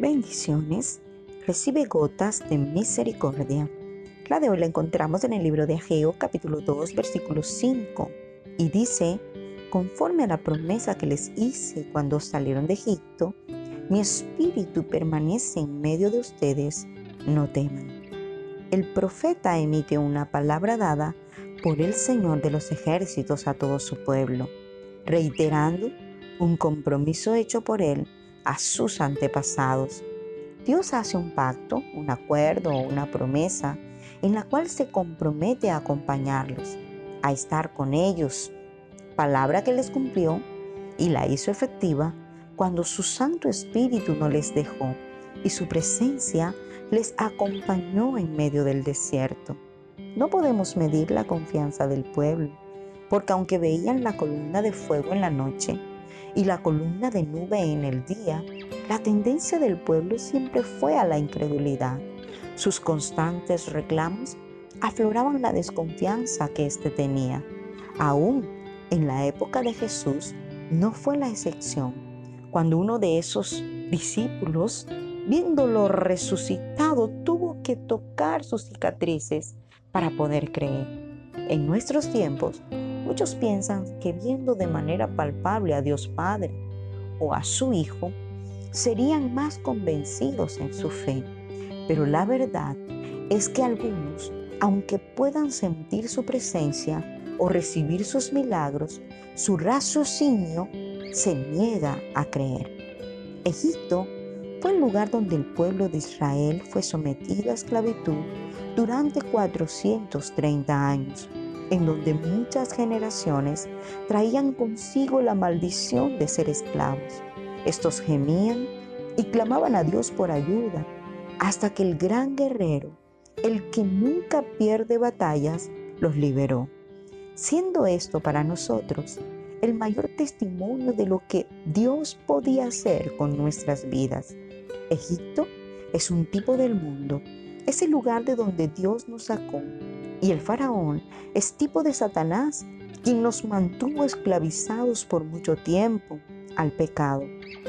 bendiciones, recibe gotas de misericordia. La de hoy la encontramos en el libro de Ageo capítulo 2 versículo 5 y dice, conforme a la promesa que les hice cuando salieron de Egipto, mi espíritu permanece en medio de ustedes, no teman. El profeta emite una palabra dada por el Señor de los ejércitos a todo su pueblo, reiterando un compromiso hecho por él a sus antepasados. Dios hace un pacto, un acuerdo o una promesa en la cual se compromete a acompañarlos, a estar con ellos, palabra que les cumplió y la hizo efectiva cuando su Santo Espíritu no les dejó y su presencia les acompañó en medio del desierto. No podemos medir la confianza del pueblo, porque aunque veían la columna de fuego en la noche, y la columna de nube en el día, la tendencia del pueblo siempre fue a la incredulidad. Sus constantes reclamos afloraban la desconfianza que éste tenía. Aún en la época de Jesús no fue la excepción, cuando uno de esos discípulos, viéndolo resucitado, tuvo que tocar sus cicatrices para poder creer. En nuestros tiempos, Muchos piensan que viendo de manera palpable a Dios Padre o a su Hijo, serían más convencidos en su fe. Pero la verdad es que algunos, aunque puedan sentir su presencia o recibir sus milagros, su raciocinio se niega a creer. Egipto fue el lugar donde el pueblo de Israel fue sometido a esclavitud durante 430 años en donde muchas generaciones traían consigo la maldición de ser esclavos. Estos gemían y clamaban a Dios por ayuda, hasta que el gran guerrero, el que nunca pierde batallas, los liberó. Siendo esto para nosotros el mayor testimonio de lo que Dios podía hacer con nuestras vidas. Egipto es un tipo del mundo, es el lugar de donde Dios nos sacó y el faraón es tipo de Satanás, quien nos mantuvo esclavizados por mucho tiempo al pecado,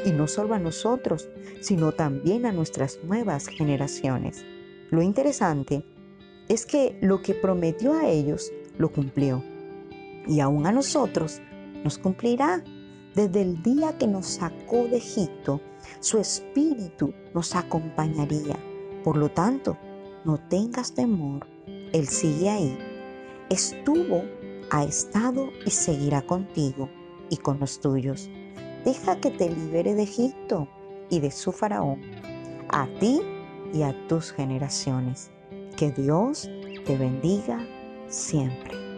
y no solo a nosotros, sino también a nuestras nuevas generaciones. Lo interesante es que lo que prometió a ellos lo cumplió, y aún a nosotros nos cumplirá. Desde el día que nos sacó de Egipto, su espíritu nos acompañaría. Por lo tanto, no tengas temor él sigue ahí. Estuvo, ha estado y seguirá contigo y con los tuyos. Deja que te libere de Egipto y de su faraón, a ti y a tus generaciones. Que Dios te bendiga siempre.